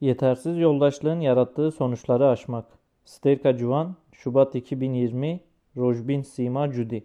Yetersiz yoldaşlığın yarattığı sonuçları aşmak. Sterka Juan, Şubat 2020, Rojbin Sima Judy.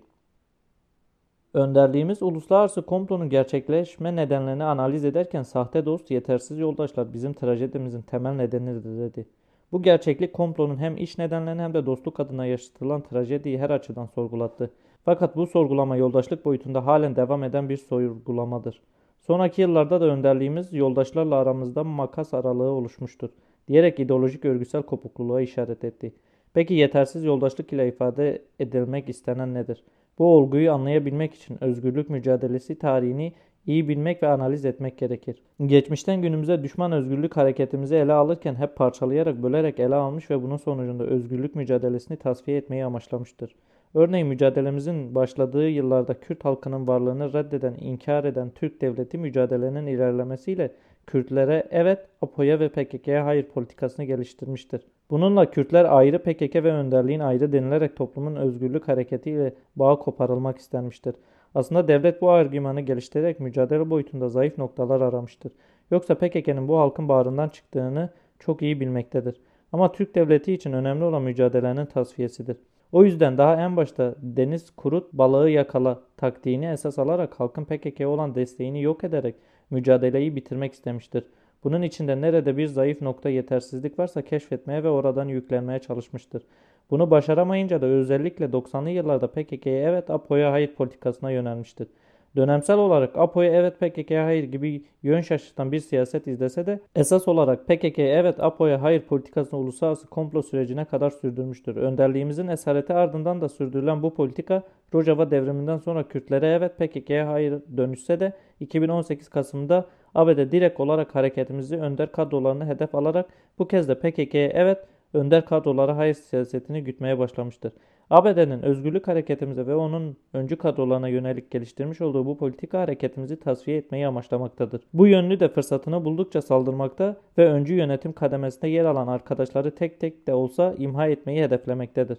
Önderliğimiz uluslararası komplonun gerçekleşme nedenlerini analiz ederken sahte dost, yetersiz yoldaşlar bizim trajedimizin temel nedenidir dedi. Bu gerçeklik komplonun hem iş nedenlerini hem de dostluk adına yaşatılan trajediyi her açıdan sorgulattı. Fakat bu sorgulama yoldaşlık boyutunda halen devam eden bir sorgulamadır. Sonraki yıllarda da önderliğimiz yoldaşlarla aramızda makas aralığı oluşmuştur diyerek ideolojik örgüsel kopukluluğa işaret etti. Peki yetersiz yoldaşlık ile ifade edilmek istenen nedir? Bu olguyu anlayabilmek için özgürlük mücadelesi tarihini iyi bilmek ve analiz etmek gerekir. Geçmişten günümüze düşman özgürlük hareketimizi ele alırken hep parçalayarak bölerek ele almış ve bunun sonucunda özgürlük mücadelesini tasfiye etmeyi amaçlamıştır. Örneğin mücadelemizin başladığı yıllarda Kürt halkının varlığını reddeden, inkar eden Türk devleti mücadelenin ilerlemesiyle Kürtlere evet, APO'ya ve PKK'ya hayır politikasını geliştirmiştir. Bununla Kürtler ayrı, PKK ve önderliğin ayrı denilerek toplumun özgürlük hareketiyle bağ koparılmak istenmiştir. Aslında devlet bu argümanı geliştirerek mücadele boyutunda zayıf noktalar aramıştır. Yoksa PKK'nın bu halkın bağrından çıktığını çok iyi bilmektedir. Ama Türk devleti için önemli olan mücadelenin tasfiyesidir. O yüzden daha en başta deniz kurut balığı yakala taktiğini esas alarak halkın PKK'ya olan desteğini yok ederek mücadeleyi bitirmek istemiştir. Bunun içinde nerede bir zayıf nokta yetersizlik varsa keşfetmeye ve oradan yüklenmeye çalışmıştır. Bunu başaramayınca da özellikle 90'lı yıllarda PKK'ye evet APO'ya hayır politikasına yönelmiştir. Dönemsel olarak APO'ya evet PKK'ya hayır gibi yön şaşırtan bir siyaset izlese de esas olarak PKK'ya evet APO'ya hayır politikasını uluslararası komplo sürecine kadar sürdürmüştür. Önderliğimizin esareti ardından da sürdürülen bu politika Rojava devriminden sonra Kürtlere evet PKK'ya hayır dönüşse de 2018 Kasım'da ABD direkt olarak hareketimizi önder kadrolarını hedef alarak bu kez de PKK'ya evet önder kadrolara hayır siyasetini gütmeye başlamıştır. ABD'nin özgürlük hareketimize ve onun öncü kadrolarına yönelik geliştirmiş olduğu bu politika hareketimizi tasfiye etmeyi amaçlamaktadır. Bu yönlü de fırsatını buldukça saldırmakta ve öncü yönetim kademesinde yer alan arkadaşları tek tek de olsa imha etmeyi hedeflemektedir.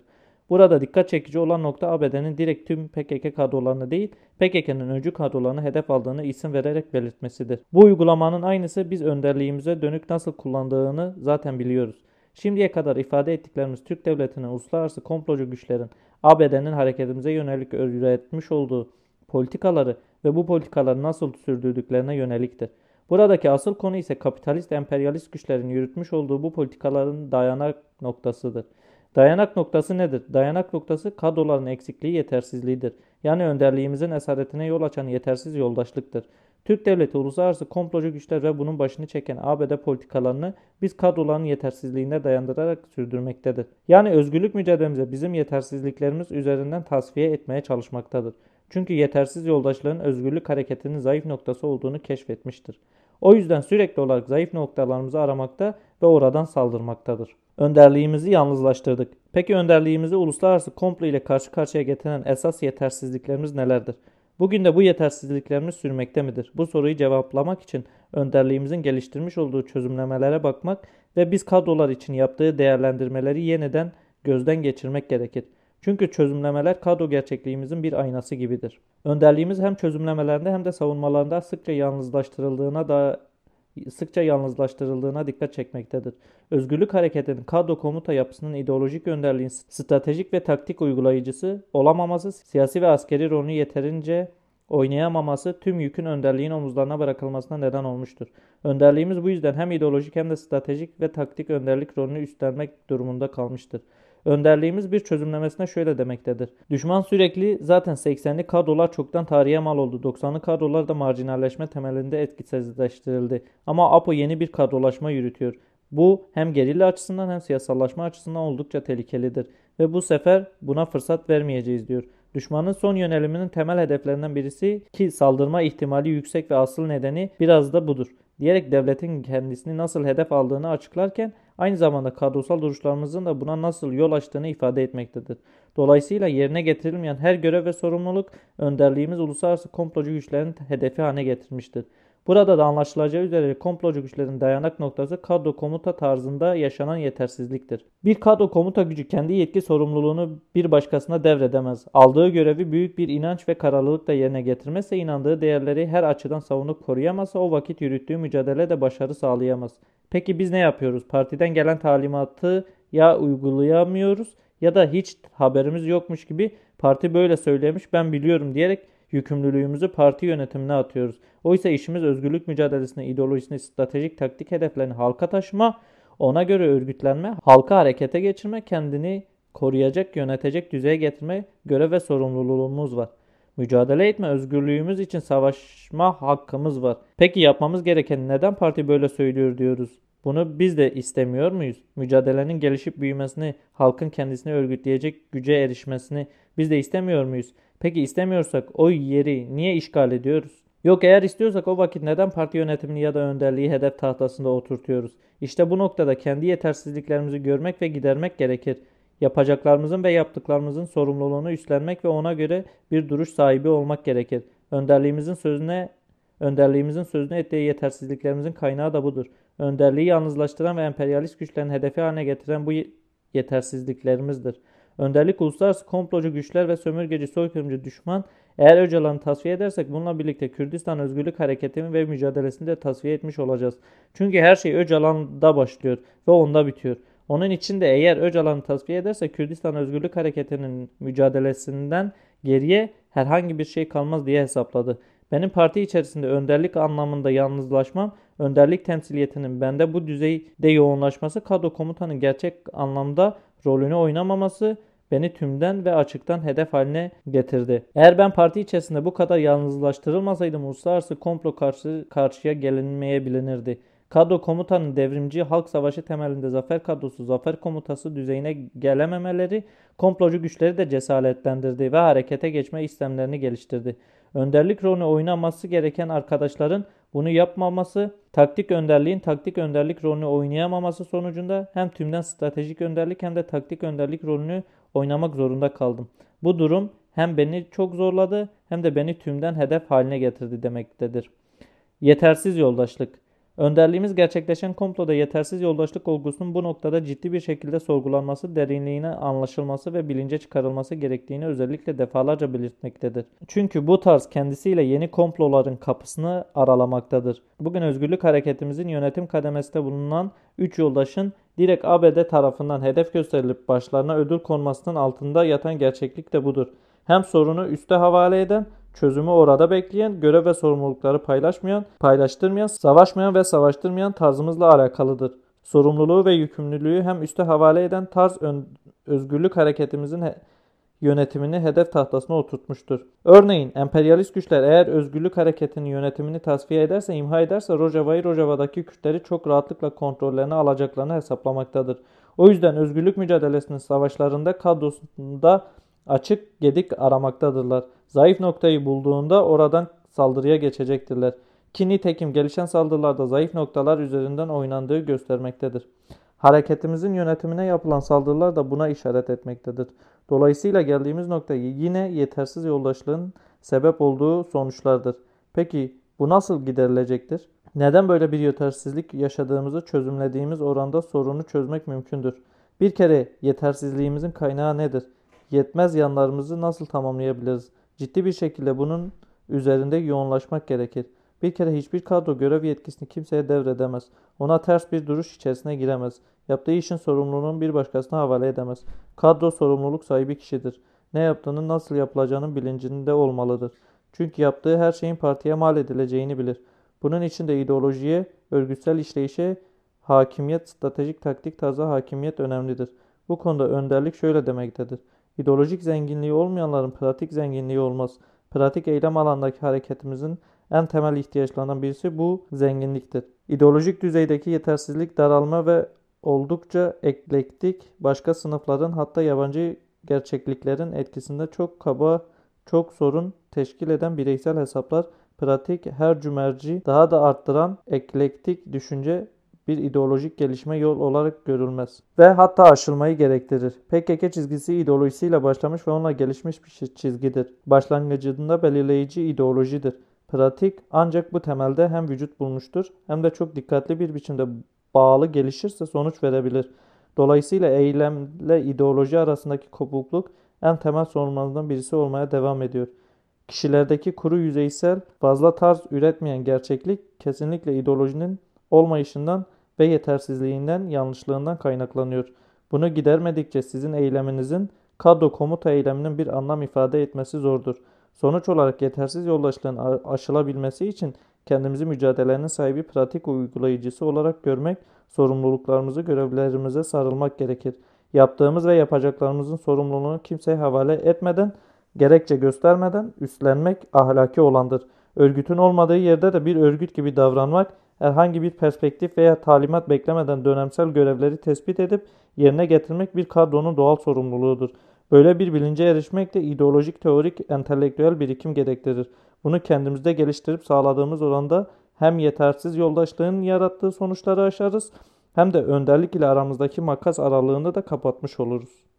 Burada dikkat çekici olan nokta ABD'nin direkt tüm PKK kadrolarını değil, PKK'nın öncü kadrolarını hedef aldığını isim vererek belirtmesidir. Bu uygulamanın aynısı biz önderliğimize dönük nasıl kullandığını zaten biliyoruz. Şimdiye kadar ifade ettiklerimiz Türk Devleti'nin uluslararası komplocu güçlerin ABD'nin hareketimize yönelik üretmiş olduğu politikaları ve bu politikaları nasıl sürdürdüklerine yöneliktir. Buradaki asıl konu ise kapitalist emperyalist güçlerin yürütmüş olduğu bu politikaların dayanak noktasıdır. Dayanak noktası nedir? Dayanak noktası kadroların eksikliği yetersizliğidir. Yani önderliğimizin esaretine yol açan yetersiz yoldaşlıktır. Türk devleti uluslararası komplocu güçler ve bunun başını çeken ABD politikalarını biz kadroların yetersizliğine dayandırarak sürdürmektedir. Yani özgürlük mücadelemize bizim yetersizliklerimiz üzerinden tasfiye etmeye çalışmaktadır. Çünkü yetersiz yoldaşlığın özgürlük hareketinin zayıf noktası olduğunu keşfetmiştir. O yüzden sürekli olarak zayıf noktalarımızı aramakta ve oradan saldırmaktadır. Önderliğimizi yalnızlaştırdık. Peki önderliğimizi uluslararası komplo ile karşı karşıya getiren esas yetersizliklerimiz nelerdir? Bugün de bu yetersizliklerimiz sürmekte midir? Bu soruyu cevaplamak için önderliğimizin geliştirmiş olduğu çözümlemelere bakmak ve biz kadrolar için yaptığı değerlendirmeleri yeniden gözden geçirmek gerekir. Çünkü çözümlemeler kadro gerçekliğimizin bir aynası gibidir. Önderliğimiz hem çözümlemelerinde hem de savunmalarında sıkça yalnızlaştırıldığına da sıkça yalnızlaştırıldığına dikkat çekmektedir. Özgürlük hareketinin kadro komuta yapısının ideolojik önderliğin stratejik ve taktik uygulayıcısı olamaması, siyasi ve askeri rolünü yeterince oynayamaması tüm yükün önderliğin omuzlarına bırakılmasına neden olmuştur. Önderliğimiz bu yüzden hem ideolojik hem de stratejik ve taktik önderlik rolünü üstlenmek durumunda kalmıştır. Önderliğimiz bir çözümlemesine şöyle demektedir. Düşman sürekli zaten 80'li kadrolar çoktan tarihe mal oldu. 90'lı kadrolar da marjinalleşme temelinde etkisizleştirildi. Ama APO yeni bir kadrolaşma yürütüyor. Bu hem gerilla açısından hem siyasallaşma açısından oldukça tehlikelidir. Ve bu sefer buna fırsat vermeyeceğiz diyor. Düşmanın son yöneliminin temel hedeflerinden birisi ki saldırma ihtimali yüksek ve asıl nedeni biraz da budur. Diyerek devletin kendisini nasıl hedef aldığını açıklarken aynı zamanda kadrosal duruşlarımızın da buna nasıl yol açtığını ifade etmektedir. Dolayısıyla yerine getirilmeyen her görev ve sorumluluk önderliğimiz uluslararası komplocu güçlerin hedefi haline getirmiştir. Burada da anlaşılacağı üzere komplocu güçlerin dayanak noktası kadro komuta tarzında yaşanan yetersizliktir. Bir kadro komuta gücü kendi yetki sorumluluğunu bir başkasına devredemez. Aldığı görevi büyük bir inanç ve kararlılıkla yerine getirmezse inandığı değerleri her açıdan savunup koruyamazsa o vakit yürüttüğü mücadele de başarı sağlayamaz. Peki biz ne yapıyoruz? Partiden gelen talimatı ya uygulayamıyoruz ya da hiç haberimiz yokmuş gibi parti böyle söylemiş ben biliyorum diyerek yükümlülüğümüzü parti yönetimine atıyoruz. Oysa işimiz özgürlük mücadelesini, ideolojisini, stratejik taktik hedeflerini halka taşıma, ona göre örgütlenme, halka harekete geçirme, kendini koruyacak, yönetecek düzeye getirme görev ve sorumluluğumuz var. Mücadele etme özgürlüğümüz için savaşma hakkımız var. Peki yapmamız gereken neden parti böyle söylüyor diyoruz? Bunu biz de istemiyor muyuz? Mücadelenin gelişip büyümesini, halkın kendisini örgütleyecek güce erişmesini biz de istemiyor muyuz? Peki istemiyorsak o yeri niye işgal ediyoruz? Yok eğer istiyorsak o vakit neden parti yönetimini ya da önderliği hedef tahtasında oturtuyoruz? İşte bu noktada kendi yetersizliklerimizi görmek ve gidermek gerekir. Yapacaklarımızın ve yaptıklarımızın sorumluluğunu üstlenmek ve ona göre bir duruş sahibi olmak gerekir. Önderliğimizin sözüne önderliğimizin sözüne ettiği yetersizliklerimizin kaynağı da budur. Önderliği yalnızlaştıran ve emperyalist güçlerin hedefi haline getiren bu yetersizliklerimizdir. Önderlik uluslararası komplocu güçler ve sömürgeci soykırımcı düşman eğer Öcalan'ı tasfiye edersek bununla birlikte Kürdistan Özgürlük Hareketi'ni ve mücadelesini de tasfiye etmiş olacağız. Çünkü her şey Öcalan'da başlıyor ve onda bitiyor. Onun için de eğer Öcalan'ı tasfiye ederse Kürdistan Özgürlük Hareketi'nin mücadelesinden geriye herhangi bir şey kalmaz diye hesapladı. Benim parti içerisinde önderlik anlamında yalnızlaşmam, önderlik temsiliyetinin bende bu düzeyde yoğunlaşması, kadro komutanın gerçek anlamda rolünü oynamaması beni tümden ve açıktan hedef haline getirdi. Eğer ben parti içerisinde bu kadar yalnızlaştırılmasaydım uluslararası komplo karşı karşıya gelinmeyebilinirdi. Kadro komutanın devrimci halk savaşı temelinde zafer kadrosu, zafer komutası düzeyine gelememeleri komplocu güçleri de cesaretlendirdi ve harekete geçme istemlerini geliştirdi. Önderlik rolünü oynaması gereken arkadaşların bunu yapmaması, taktik önderliğin taktik önderlik rolünü oynayamaması sonucunda hem tümden stratejik önderlik hem de taktik önderlik rolünü oynamak zorunda kaldım. Bu durum hem beni çok zorladı hem de beni tümden hedef haline getirdi demektedir. Yetersiz yoldaşlık Önderliğimiz gerçekleşen komploda yetersiz yoldaşlık olgusunun bu noktada ciddi bir şekilde sorgulanması, derinliğine anlaşılması ve bilince çıkarılması gerektiğini özellikle defalarca belirtmektedir. Çünkü bu tarz kendisiyle yeni komploların kapısını aralamaktadır. Bugün özgürlük hareketimizin yönetim kademesinde bulunan 3 yoldaşın direkt ABD tarafından hedef gösterilip başlarına ödül konmasının altında yatan gerçeklik de budur. Hem sorunu üste havale eden çözümü orada bekleyen, görev ve sorumlulukları paylaşmayan, paylaştırmayan, savaşmayan ve savaştırmayan tarzımızla alakalıdır. Sorumluluğu ve yükümlülüğü hem üste havale eden tarz özgürlük hareketimizin he yönetimini hedef tahtasına oturtmuştur. Örneğin emperyalist güçler eğer özgürlük hareketinin yönetimini tasfiye ederse, imha ederse Rojava'yı Rojava'daki Kürtleri çok rahatlıkla kontrollerine alacaklarını hesaplamaktadır. O yüzden özgürlük mücadelesinin savaşlarında kadrosunda açık gedik aramaktadırlar. Zayıf noktayı bulduğunda oradan saldırıya geçecektirler. Ki nitekim gelişen saldırılarda zayıf noktalar üzerinden oynandığı göstermektedir. Hareketimizin yönetimine yapılan saldırılar da buna işaret etmektedir. Dolayısıyla geldiğimiz nokta yine yetersiz yoldaşlığın sebep olduğu sonuçlardır. Peki bu nasıl giderilecektir? Neden böyle bir yetersizlik yaşadığımızı çözümlediğimiz oranda sorunu çözmek mümkündür. Bir kere yetersizliğimizin kaynağı nedir? Yetmez yanlarımızı nasıl tamamlayabiliriz? Ciddi bir şekilde bunun üzerinde yoğunlaşmak gerekir. Bir kere hiçbir kadro görev yetkisini kimseye devredemez. Ona ters bir duruş içerisine giremez. Yaptığı işin sorumluluğunu bir başkasına havale edemez. Kadro sorumluluk sahibi kişidir. Ne yaptığının nasıl yapılacağının bilincinde olmalıdır. Çünkü yaptığı her şeyin partiye mal edileceğini bilir. Bunun için de ideolojiye, örgütsel işleyişe, hakimiyet, stratejik taktik tarzı hakimiyet önemlidir. Bu konuda önderlik şöyle demektedir. İdeolojik zenginliği olmayanların pratik zenginliği olmaz. Pratik eylem alandaki hareketimizin en temel ihtiyaçlarından birisi bu zenginliktir. İdeolojik düzeydeki yetersizlik, daralma ve oldukça eklektik başka sınıfların hatta yabancı gerçekliklerin etkisinde çok kaba, çok sorun teşkil eden bireysel hesaplar, pratik, her cümerci daha da arttıran eklektik düşünce bir ideolojik gelişme yol olarak görülmez ve hatta aşılmayı gerektirir. PKK çizgisi ideolojisiyle başlamış ve onunla gelişmiş bir çizgidir. Başlangıcında belirleyici ideolojidir. Pratik ancak bu temelde hem vücut bulmuştur hem de çok dikkatli bir biçimde bağlı gelişirse sonuç verebilir. Dolayısıyla eylemle ideoloji arasındaki kopukluk en temel sorunlarından birisi olmaya devam ediyor. Kişilerdeki kuru yüzeysel, fazla tarz üretmeyen gerçeklik kesinlikle ideolojinin olmayışından ve yetersizliğinden, yanlışlığından kaynaklanıyor. Bunu gidermedikçe sizin eyleminizin kadro komuta eyleminin bir anlam ifade etmesi zordur. Sonuç olarak yetersiz yoldaşlığın aşılabilmesi için kendimizi mücadelenin sahibi pratik uygulayıcısı olarak görmek, sorumluluklarımızı, görevlerimize sarılmak gerekir. Yaptığımız ve yapacaklarımızın sorumluluğunu kimseye havale etmeden, gerekçe göstermeden üstlenmek ahlaki olandır. Örgütün olmadığı yerde de bir örgüt gibi davranmak, herhangi bir perspektif veya talimat beklemeden dönemsel görevleri tespit edip yerine getirmek bir kadronun doğal sorumluluğudur. Böyle bir bilince erişmek de ideolojik, teorik, entelektüel birikim gerektirir. Bunu kendimizde geliştirip sağladığımız oranda hem yetersiz yoldaşlığın yarattığı sonuçları aşarız hem de önderlik ile aramızdaki makas aralığını da kapatmış oluruz.